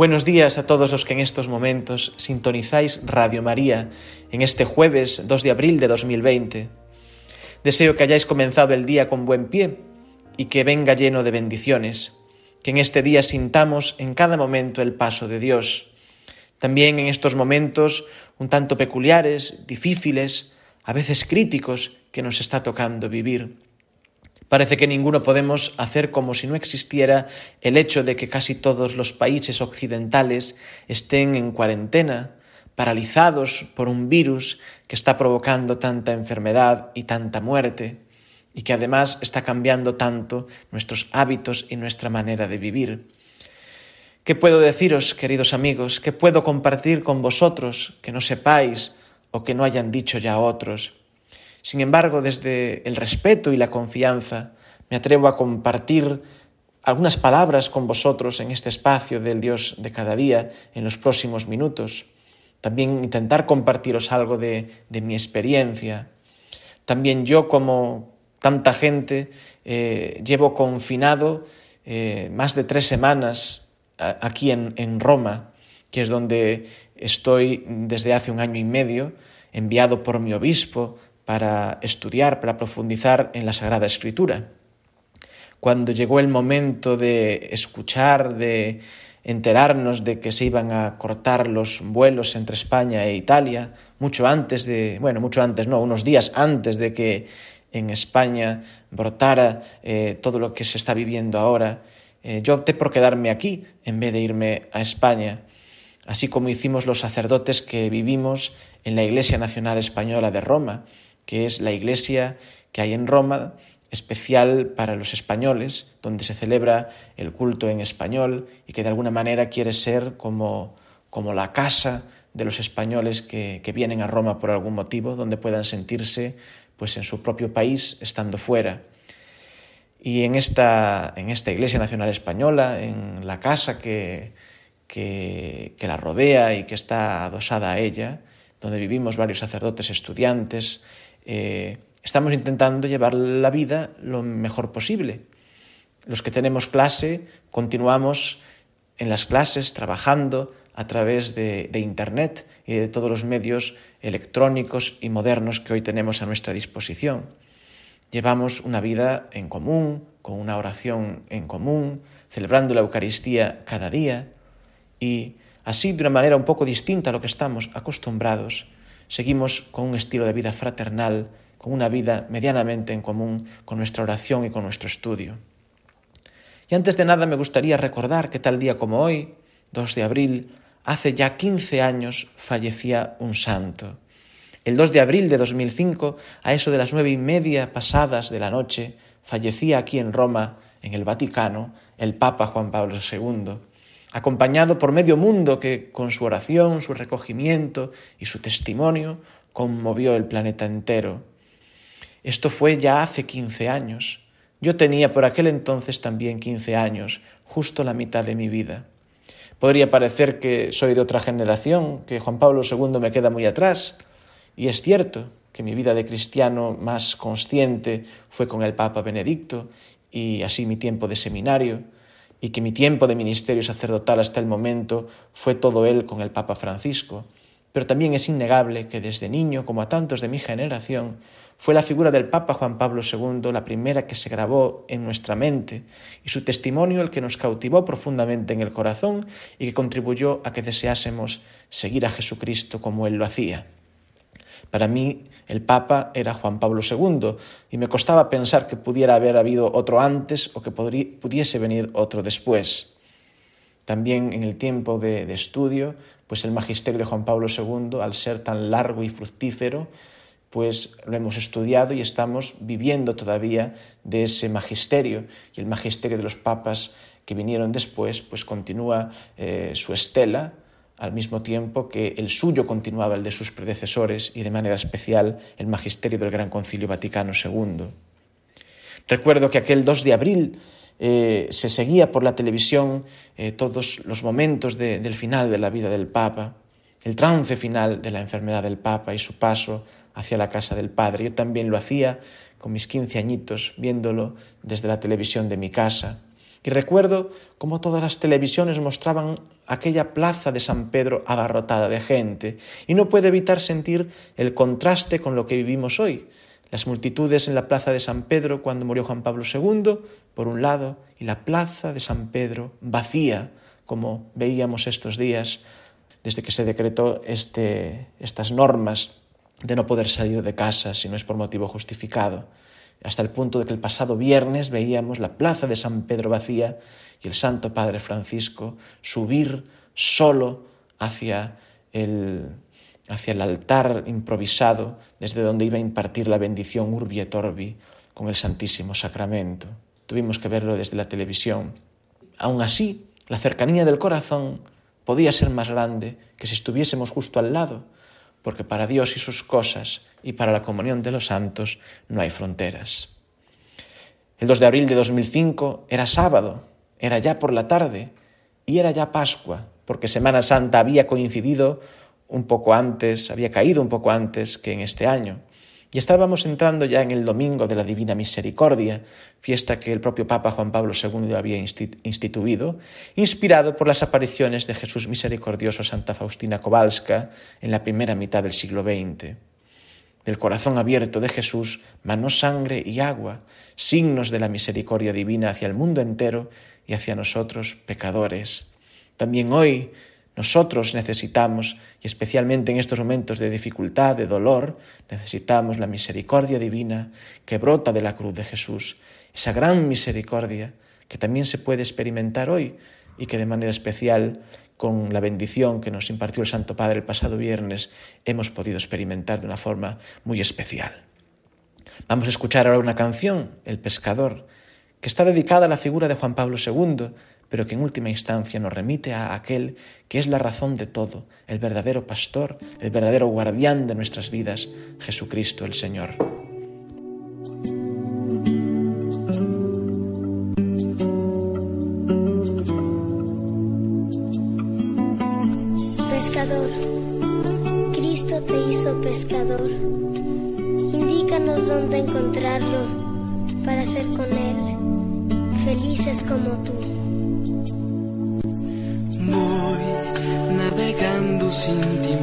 Buenos días a todos los que en estos momentos sintonizáis Radio María en este jueves 2 de abril de 2020. Deseo que hayáis comenzado el día con buen pie y que venga lleno de bendiciones, que en este día sintamos en cada momento el paso de Dios. También en estos momentos un tanto peculiares, difíciles, a veces críticos que nos está tocando vivir. Parece que ninguno podemos hacer como si no existiera el hecho de que casi todos los países occidentales estén en cuarentena, paralizados por un virus que está provocando tanta enfermedad y tanta muerte, y que además está cambiando tanto nuestros hábitos y nuestra manera de vivir. ¿Qué puedo deciros, queridos amigos? ¿Qué puedo compartir con vosotros que no sepáis o que no hayan dicho ya otros? Sin embargo, desde el respeto y la confianza, me atrevo a compartir algunas palabras con vosotros en este espacio del Dios de cada día en los próximos minutos. También intentar compartiros algo de, mi experiencia. También yo, como tanta gente, eh, llevo confinado eh, más de tres semanas aquí en, en Roma, que es donde estoy desde hace un año y medio, enviado por mi obispo para estudiar, para profundizar en la Sagrada Escritura. Cuando llegó el momento de escuchar, de enterarnos de que se iban a cortar los vuelos entre España e Italia, mucho antes de, bueno, mucho antes, no, unos días antes de que en España brotara eh, todo lo que se está viviendo ahora, eh, yo opté por quedarme aquí en vez de irme a España, así como hicimos los sacerdotes que vivimos en la Iglesia Nacional Española de Roma, que es la iglesia que hay en Roma, especial para los españoles, donde se celebra el culto en español y que de alguna manera quiere ser como, como la casa de los españoles que, que, vienen a Roma por algún motivo, donde puedan sentirse pues en su propio país estando fuera. Y en esta, en esta Iglesia Nacional Española, en la casa que, que, que la rodea y que está adosada a ella, donde vivimos varios sacerdotes estudiantes, eh, estamos intentando llevar la vida lo mejor posible. Los que tenemos clase continuamos en las clases trabajando a través de, de, Internet y de todos los medios electrónicos y modernos que hoy tenemos a nuestra disposición. Llevamos una vida en común, con una oración en común, celebrando la Eucaristía cada día y así de una manera un poco distinta a lo que estamos acostumbrados seguimos con un estilo de vida fraternal, con una vida medianamente en común con nuestra oración y con nuestro estudio. Y antes de nada me gustaría recordar que tal día como hoy, 2 de abril, hace ya 15 años fallecía un santo. El 2 de abril de 2005, a eso de las nueve y media pasadas de la noche, fallecía aquí en Roma, en el Vaticano, el Papa Juan Pablo II acompañado por medio mundo que con su oración, su recogimiento y su testimonio conmovió el planeta entero. Esto fue ya hace 15 años. Yo tenía por aquel entonces también 15 años, justo la mitad de mi vida. Podría parecer que soy de otra generación, que Juan Pablo II me queda muy atrás, y es cierto que mi vida de cristiano más consciente fue con el Papa Benedicto y así mi tiempo de seminario, y que mi tiempo de ministerio sacerdotal hasta el momento fue todo él con el Papa Francisco. Pero también es innegable que desde niño, como a tantos de mi generación, fue la figura del Papa Juan Pablo II la primera que se grabó en nuestra mente y su testimonio el que nos cautivó profundamente en el corazón y que contribuyó a que deseásemos seguir a Jesucristo como él lo hacía. Para mí el Papa era Juan Pablo II y me costaba pensar que pudiera haber habido otro antes o que pudiese venir otro después. También en el tiempo de, estudio, pues el magisterio de Juan Pablo II, al ser tan largo y fructífero, pues lo hemos estudiado y estamos viviendo todavía de ese magisterio y el magisterio de los papas que vinieron después, pues continúa eh, su estela al mismo tiempo que el suyo continuaba el de sus predecesores y de manera especial el magisterio del Gran Concilio Vaticano II. Recuerdo que aquel 2 de abril eh, se seguía por la televisión eh, todos los momentos del final de la vida del Papa, el trance final de la enfermedad del Papa y su paso hacia la casa del Padre. Yo también lo hacía con mis 15 añitos, viéndolo desde la televisión de mi casa. Y recuerdo cómo todas las televisiones mostraban aquella plaza de San Pedro abarrotada de gente, y no puedo evitar sentir el contraste con lo que vivimos hoy. Las multitudes en la plaza de San Pedro cuando murió Juan Pablo II, por un lado, y la plaza de San Pedro vacía, como veíamos estos días, desde que se decretó este, estas normas de no poder salir de casa si no es por motivo justificado hasta el punto de que el pasado viernes veíamos la plaza de San Pedro vacía y el Santo Padre Francisco subir solo hacia el, hacia el altar improvisado desde donde iba a impartir la bendición Urbi et Orbi con el Santísimo Sacramento. Tuvimos que verlo desde la televisión. Aún así, la cercanía del corazón podía ser más grande que si estuviésemos justo al lado, porque para Dios y sus cosas y para la comunión de los santos no hay fronteras. El 2 de abril de 2005 era sábado, era ya por la tarde y era ya Pascua, porque Semana Santa había coincidido un poco antes, había caído un poco antes que en este año. Y estábamos entrando ya en el Domingo de la Divina Misericordia, fiesta que el propio Papa Juan Pablo II había instituido, inspirado por las apariciones de Jesús Misericordioso Santa Faustina Kowalska en la primera mitad del siglo XX. Del corazón abierto de Jesús manó sangre y agua, signos de la misericordia divina hacia el mundo entero y hacia nosotros pecadores. También hoy nosotros necesitamos, y especialmente en estos momentos de dificultad, de dolor, necesitamos la misericordia divina que brota de la cruz de Jesús, esa gran misericordia que también se puede experimentar hoy y que de manera especial con la bendición que nos impartió el Santo Padre el pasado viernes hemos podido experimentar de una forma muy especial. Vamos a escuchar ahora una canción, El pescador, que está dedicada a la figura de Juan Pablo II, pero que en última instancia nos remite a aquel que es la razón de todo, el verdadero pastor, el verdadero guardián de nuestras vidas, Jesucristo el Señor. Pescador, Cristo te hizo pescador. Indícanos dónde encontrarlo para ser con Él felices como tú. Sin timón.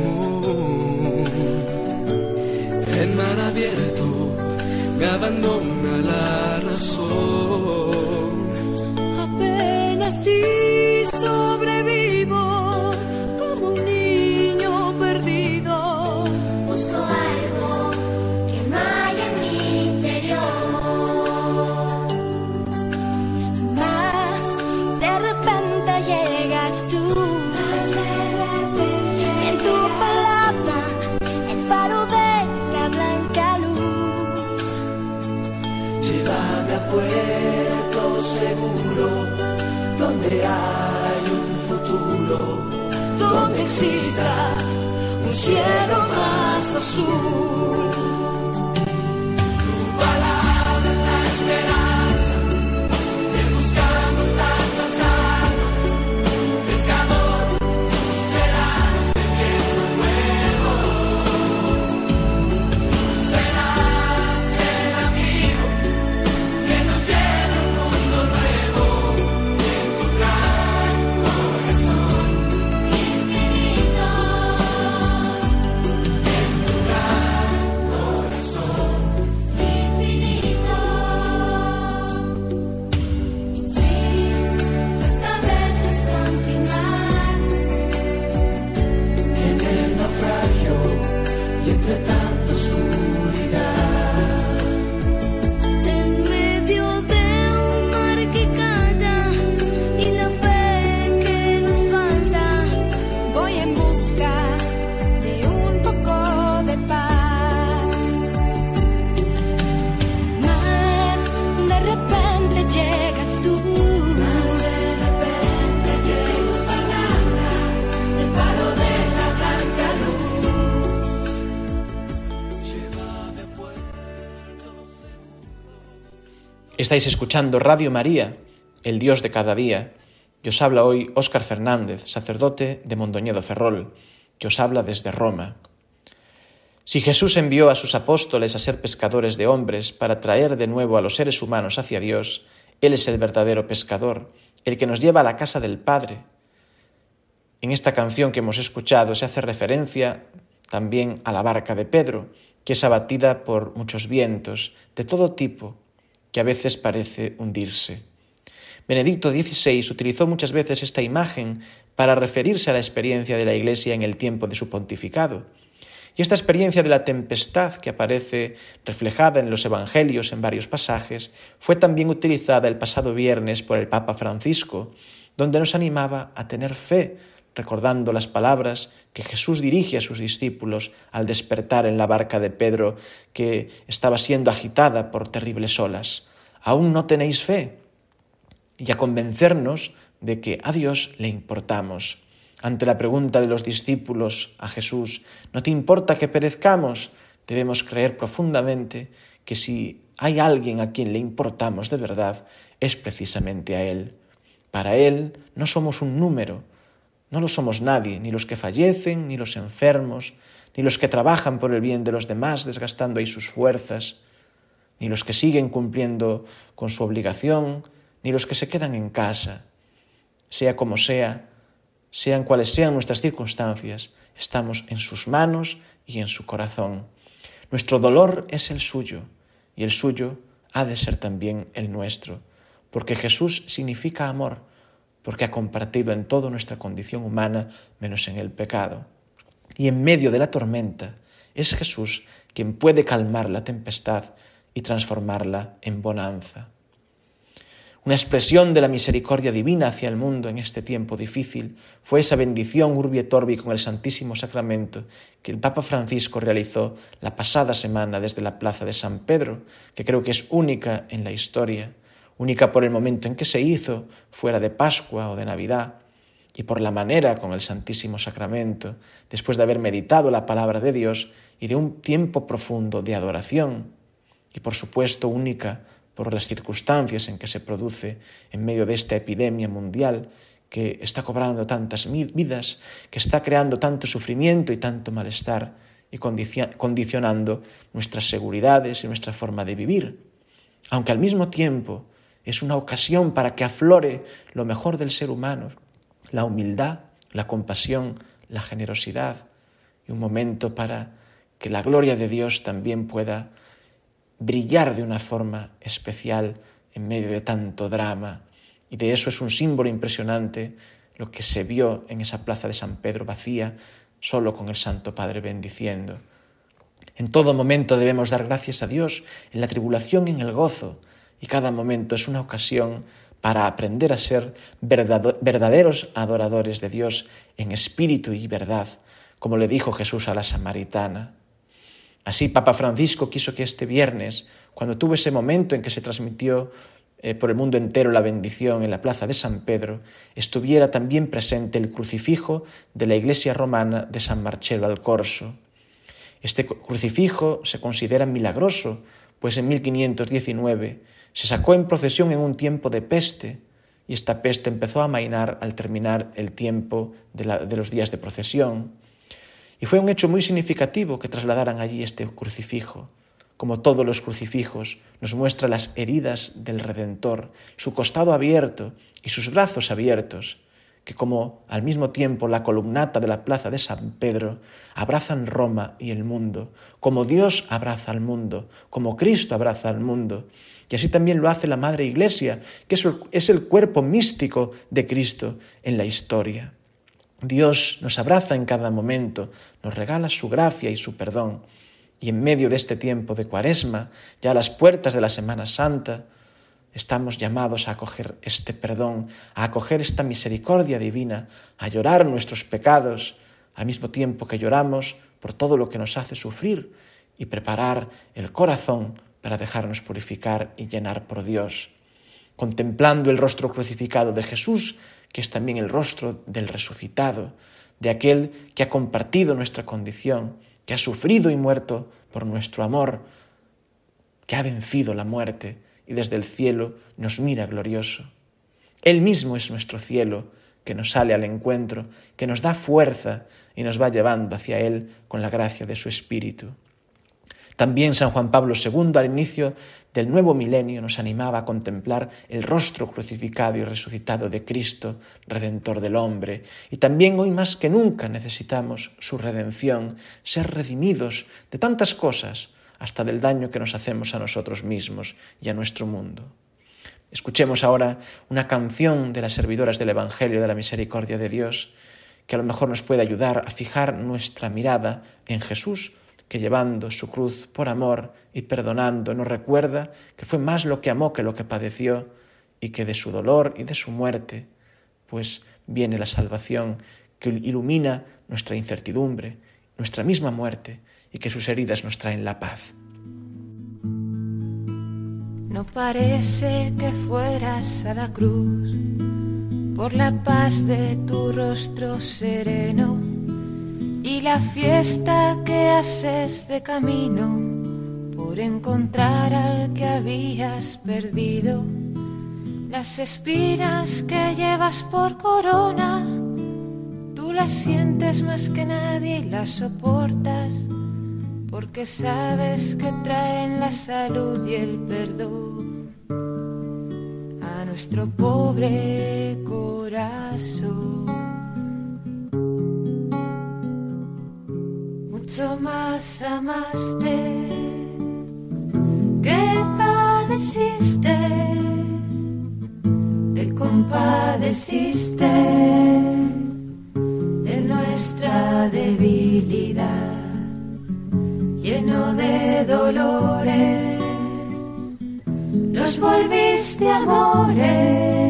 Un cielo más azul. Estáis escuchando Radio María, el Dios de cada día. Y os habla hoy Óscar Fernández, sacerdote de Mondoñedo Ferrol, que os habla desde Roma. Si Jesús envió a sus apóstoles a ser pescadores de hombres para traer de nuevo a los seres humanos hacia Dios, Él es el verdadero pescador, el que nos lleva a la casa del Padre. En esta canción que hemos escuchado se hace referencia también a la barca de Pedro, que es abatida por muchos vientos de todo tipo, que a veces parece hundirse. Benedicto XVI utilizó muchas veces esta imagen para referirse a la experiencia de la Iglesia en el tiempo de su pontificado. Y esta experiencia de la tempestad que aparece reflejada en los Evangelios en varios pasajes fue también utilizada el pasado viernes por el Papa Francisco, donde nos animaba a tener fe, recordando las palabras que Jesús dirige a sus discípulos al despertar en la barca de Pedro que estaba siendo agitada por terribles olas. ¿Aún no tenéis fe? Y a convencernos de que a Dios le importamos. Ante la pregunta de los discípulos a Jesús, ¿no te importa que perezcamos? Debemos creer profundamente que si hay alguien a quien le importamos de verdad, es precisamente a Él. Para Él no somos un número, no lo somos nadie, ni los que fallecen, ni los enfermos, ni los que trabajan por el bien de los demás, desgastando ahí sus fuerzas, ni los que siguen cumpliendo con su obligación, ni los que se quedan en casa. Sea como sea, sean cuales sean nuestras circunstancias, estamos en sus manos y en su corazón. Nuestro dolor es el suyo, y el suyo ha de ser también el nuestro, porque Jesús significa amor, porque ha compartido en toda nuestra condición humana menos en el pecado. Y en medio de la tormenta es Jesús quien puede calmar la tempestad y transformarla en bonanza. Una expresión de la misericordia divina hacia el mundo en este tiempo difícil fue esa bendición urbi et orbi con el Santísimo Sacramento que el Papa Francisco realizó la pasada semana desde la Plaza de San Pedro, que creo que es única en la historia única por el momento en que se hizo, fuera de Pascua o de Navidad, y por la manera con el Santísimo Sacramento, después de haber meditado la palabra de Dios y de un tiempo profundo de adoración, y por supuesto única por las circunstancias en que se produce en medio de esta epidemia mundial que está cobrando tantas vidas, que está creando tanto sufrimiento y tanto malestar y condicionando nuestras seguridades y nuestra forma de vivir. Aunque al mismo tiempo es una ocasión para que aflore lo mejor del ser humano, la humildad, la compasión, la generosidad, y un momento para que la gloria de Dios también pueda brillar de una forma especial en medio de tanto drama. Y de eso es un símbolo impresionante lo que se vio en esa plaza de San Pedro vacía, solo con el Santo Padre bendiciendo. En todo momento debemos dar gracias a Dios, en la tribulación y en el gozo, y cada momento es una ocasión para aprender a ser verdaderos adoradores de Dios en espíritu y verdad, como le dijo Jesús a la samaritana. Así Papa Francisco quiso que este viernes, cuando tuvo ese momento en que se transmitió eh, por el mundo entero la bendición en la plaza de San Pedro, estuviera también presente el crucifijo de la iglesia romana de San Marcello al Corso. Este crucifijo se considera milagroso, pues en 1519 se sacó en procesión en un tiempo de peste y esta peste empezó a amainar al terminar el tiempo de, los días de procesión. Y fue un hecho muy significativo que trasladaran allí este crucifijo. Como todos los crucifijos, nos muestra las heridas del Redentor, su costado abierto y sus brazos abiertos, que como al mismo tiempo la columnata de la plaza de San Pedro abrazan Roma y el mundo, como Dios abraza al mundo, como Cristo abraza al mundo. Y así también lo hace la Madre Iglesia, que es el cuerpo místico de Cristo en la historia. Dios nos abraza en cada momento, nos regala su gracia y su perdón. Y en medio de este tiempo de cuaresma, ya a las puertas de la Semana Santa, Estamos llamados a acoger este perdón, a acoger esta misericordia divina, a llorar nuestros pecados, al mismo tiempo que lloramos por todo lo que nos hace sufrir y preparar el corazón para dejarnos purificar y llenar por Dios. Contemplando el rostro crucificado de Jesús, que es también el rostro del resucitado, de aquel que ha compartido nuestra condición, que ha sufrido y muerto por nuestro amor, que ha vencido la muerte y desde el cielo nos mira glorioso. Él mismo es nuestro cielo, que nos sale al encuentro, que nos da fuerza y nos va llevando hacia Él con la gracia de su Espíritu. También San Juan Pablo II al inicio del nuevo milenio nos animaba a contemplar el rostro crucificado y resucitado de Cristo, Redentor del hombre. Y también hoy más que nunca necesitamos su redención, ser redimidos de tantas cosas, hasta del daño que nos hacemos a nosotros mismos y a nuestro mundo. Escuchemos ahora una canción de las servidoras del Evangelio de la Misericordia de Dios, que a lo mejor nos puede ayudar a fijar nuestra mirada en Jesús, que llevando su cruz por amor y perdonando nos recuerda que fue más lo que amó que lo que padeció y que de su dolor y de su muerte pues viene la salvación que ilumina nuestra incertidumbre, nuestra misma muerte y que sus heridas nos traen la paz. No parece que fueras a la cruz por la paz de tu rostro sereno y la fiesta que haces de camino por encontrar al que habías perdido. Las espinas que llevas por corona, tú las sientes más que nadie y las soportas, porque sabes que traen la salud y el perdón a nuestro pobre corazón. Mucho más amaste. Que padeciste, te compadeciste de nuestra debilidad, lleno de dolores, los volviste amores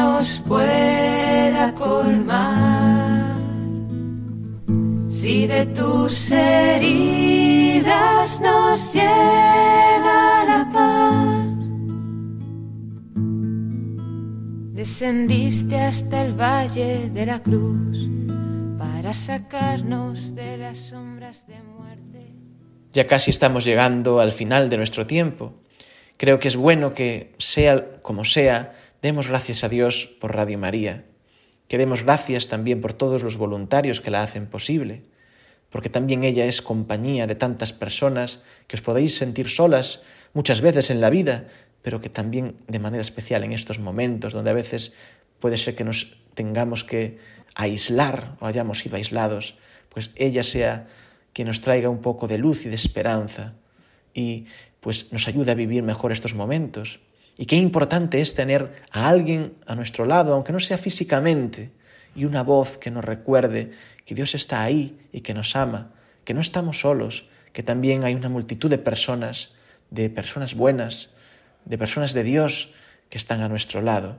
nos pueda colmar. Si de tus heridas nos llega la paz. Descendiste hasta el valle de la cruz para sacarnos de las sombras de muerte. Ya casi estamos llegando al final de nuestro tiempo. Creo que es bueno que, sea como sea, demos gracias a Dios por Radio María, que demos gracias también por todos los voluntarios que la hacen posible, porque también ella es compañía de tantas personas que os podéis sentir solas muchas veces en la vida, pero que también de manera especial en estos momentos donde a veces puede ser que nos tengamos que aislar o hayamos sido aislados, pues ella sea quien nos traiga un poco de luz y de esperanza y pues nos ayude a vivir mejor estos momentos. Y qué importante es tener a alguien a nuestro lado, aunque no sea físicamente, y una voz que nos recuerde que Dios está ahí y que nos ama, que no estamos solos, que también hay una multitud de personas, de personas buenas, de personas de Dios que están a nuestro lado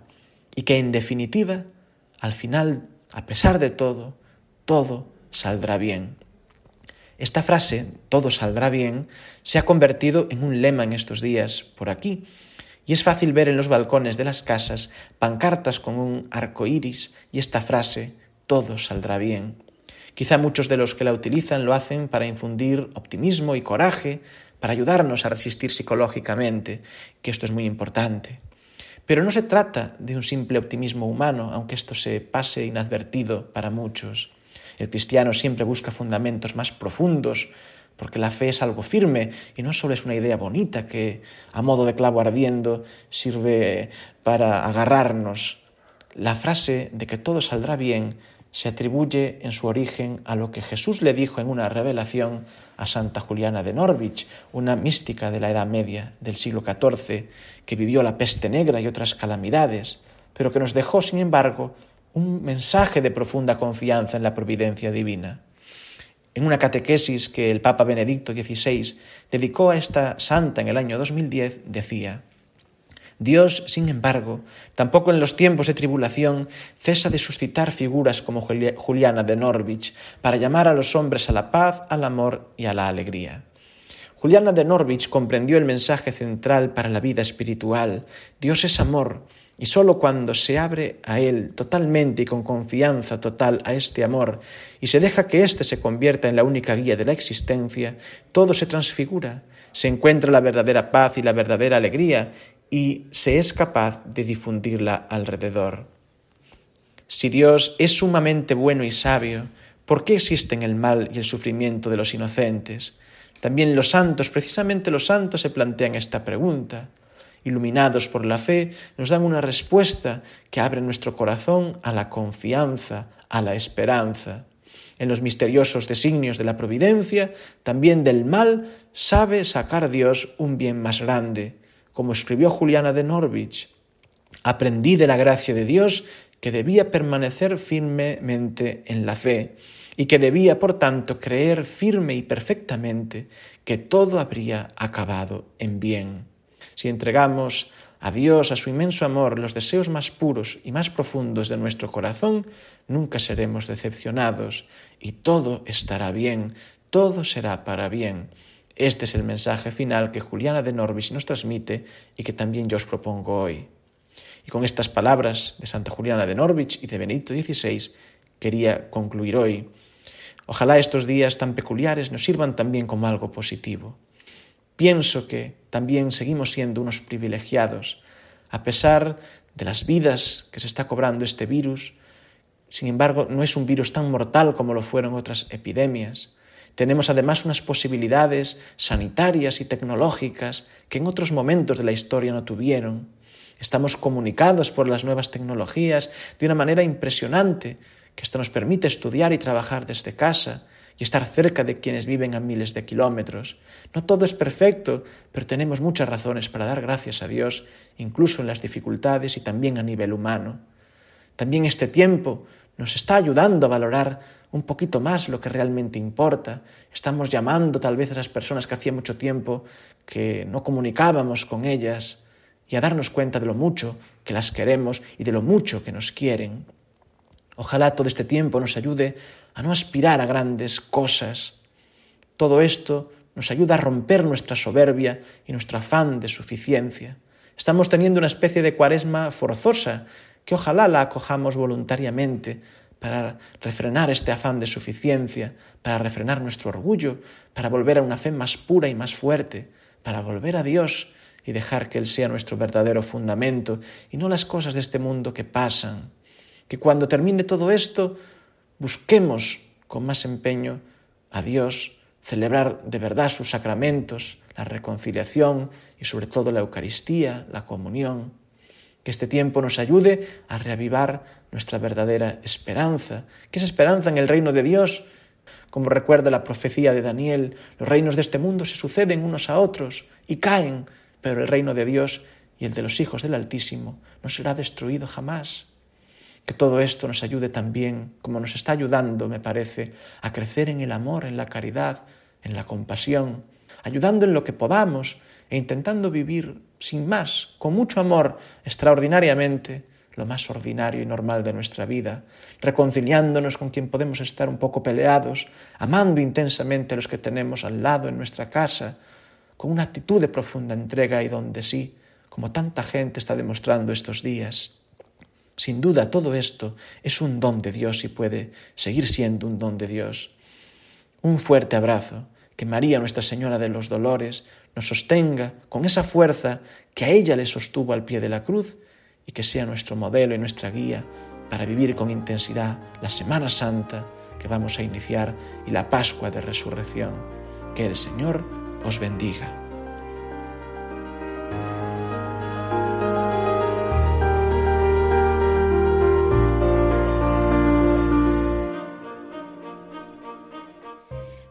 y que en definitiva, al final, a pesar de todo, todo saldrá bien. Esta frase, todo saldrá bien, se ha convertido en un lema en estos días por aquí, y es fácil ver en los balcones de las casas pancartas con un arco iris y esta frase, todo saldrá bien. Quizá muchos de los que la utilizan lo hacen para infundir optimismo y coraje, para ayudarnos a resistir psicológicamente, que esto es muy importante. Pero no se trata de un simple optimismo humano, aunque esto se pase inadvertido para muchos. El cristiano siempre busca fundamentos más profundos, porque la fe es algo firme y no solo es una idea bonita que, a modo de clavo ardiendo, sirve para agarrarnos. La frase de que todo saldrá bien se atribuye en su origen a lo que Jesús le dijo en una revelación a Santa Juliana de Norwich, una mística de la Edad Media del siglo XIV, que vivió la peste negra y otras calamidades, pero que nos dejó, sin embargo, un mensaje de profunda confianza en la providencia divina. En una catequesis que el Papa Benedicto XVI dedicó a esta santa en el año 2010, decía, Dios, sin embargo, tampoco en los tiempos de tribulación cesa de suscitar figuras como Juliana de Norwich para llamar a los hombres a la paz, al amor y a la alegría. Juliana de Norwich comprendió el mensaje central para la vida espiritual. Dios es amor Y sólo cuando se abre a Él totalmente y con confianza total a este amor y se deja que éste se convierta en la única guía de la existencia, todo se transfigura, se encuentra la verdadera paz y la verdadera alegría y se es capaz de difundirla alrededor. Si Dios es sumamente bueno y sabio, ¿por qué existen el mal y el sufrimiento de los inocentes? También los santos, precisamente los santos, se plantean esta pregunta iluminados por la fe, nos dan una respuesta que abre nuestro corazón a la confianza, a la esperanza. En los misteriosos designios de la providencia, también del mal sabe sacar Dios un bien más grande. Como escribió Juliana de Norwich, aprendí de la gracia de Dios que debía permanecer firmemente en la fe y que debía, por tanto, creer firme y perfectamente que todo habría acabado en bien. Si entregamos a Dios, a su inmenso amor, los deseos más puros y más profundos de nuestro corazón, nunca seremos decepcionados y todo estará bien, todo será para bien. Este es el mensaje final que Juliana de Norvis nos transmite y que también yo os propongo hoy. Y con estas palabras de Santa Juliana de Norwich y de Benedicto XVI quería concluir hoy. Ojalá estos días tan peculiares nos sirvan también como algo positivo. Pienso que también seguimos siendo unos privilegiados, a pesar de las vidas que se está cobrando este virus. Sin embargo, no es un virus tan mortal como lo fueron otras epidemias. Tenemos además unas posibilidades sanitarias y tecnológicas que en otros momentos de la historia no tuvieron. Estamos comunicados por las nuevas tecnologías de una manera impresionante, que esto nos permite estudiar y trabajar desde casa, y estar cerca de quienes viven a miles de kilómetros. No todo es perfecto, pero tenemos muchas razones para dar gracias a Dios, incluso en las dificultades y también a nivel humano. También este tiempo nos está ayudando a valorar un poquito más lo que realmente importa. Estamos llamando tal vez a esas personas que hacía mucho tiempo que no comunicábamos con ellas y a darnos cuenta de lo mucho que las queremos y de lo mucho que nos quieren. Ojalá todo este tiempo nos ayude a no aspirar a grandes cosas. Todo esto nos ayuda a romper nuestra soberbia y nuestro afán de suficiencia. Estamos teniendo una especie de cuaresma forzosa que ojalá la acojamos voluntariamente para refrenar este afán de suficiencia, para refrenar nuestro orgullo, para volver a una fe más pura y más fuerte, para volver a Dios y dejar que Él sea nuestro verdadero fundamento y no las cosas de este mundo que pasan. Que cuando termine todo esto busquemos con más empeño a Dios, celebrar de verdad sus sacramentos, la reconciliación y sobre todo la Eucaristía, la comunión. Que este tiempo nos ayude a reavivar nuestra verdadera esperanza, que es esperanza en el reino de Dios. Como recuerda la profecía de Daniel, los reinos de este mundo se suceden unos a otros y caen, pero el reino de Dios y el de los hijos del Altísimo no será destruido jamás. Que todo esto nos ayude también, como nos está ayudando, me parece, a crecer en el amor, en la caridad, en la compasión, ayudando en lo que podamos e intentando vivir sin más, con mucho amor, extraordinariamente, lo más ordinario y normal de nuestra vida, reconciliándonos con quien podemos estar un poco peleados, amando intensamente a los que tenemos al lado en nuestra casa, con una actitud de profunda entrega y donde sí, como tanta gente está demostrando estos días. Sin duda, todo esto es un don de Dios y puede seguir siendo un don de Dios. Un fuerte abrazo, que María, Nuestra Señora de los Dolores, nos sostenga con esa fuerza que a ella le sostuvo al pie de la cruz y que sea nuestro modelo y nuestra guía para vivir con intensidad la Semana Santa que vamos a iniciar y la Pascua de Resurrección. Que el Señor os bendiga.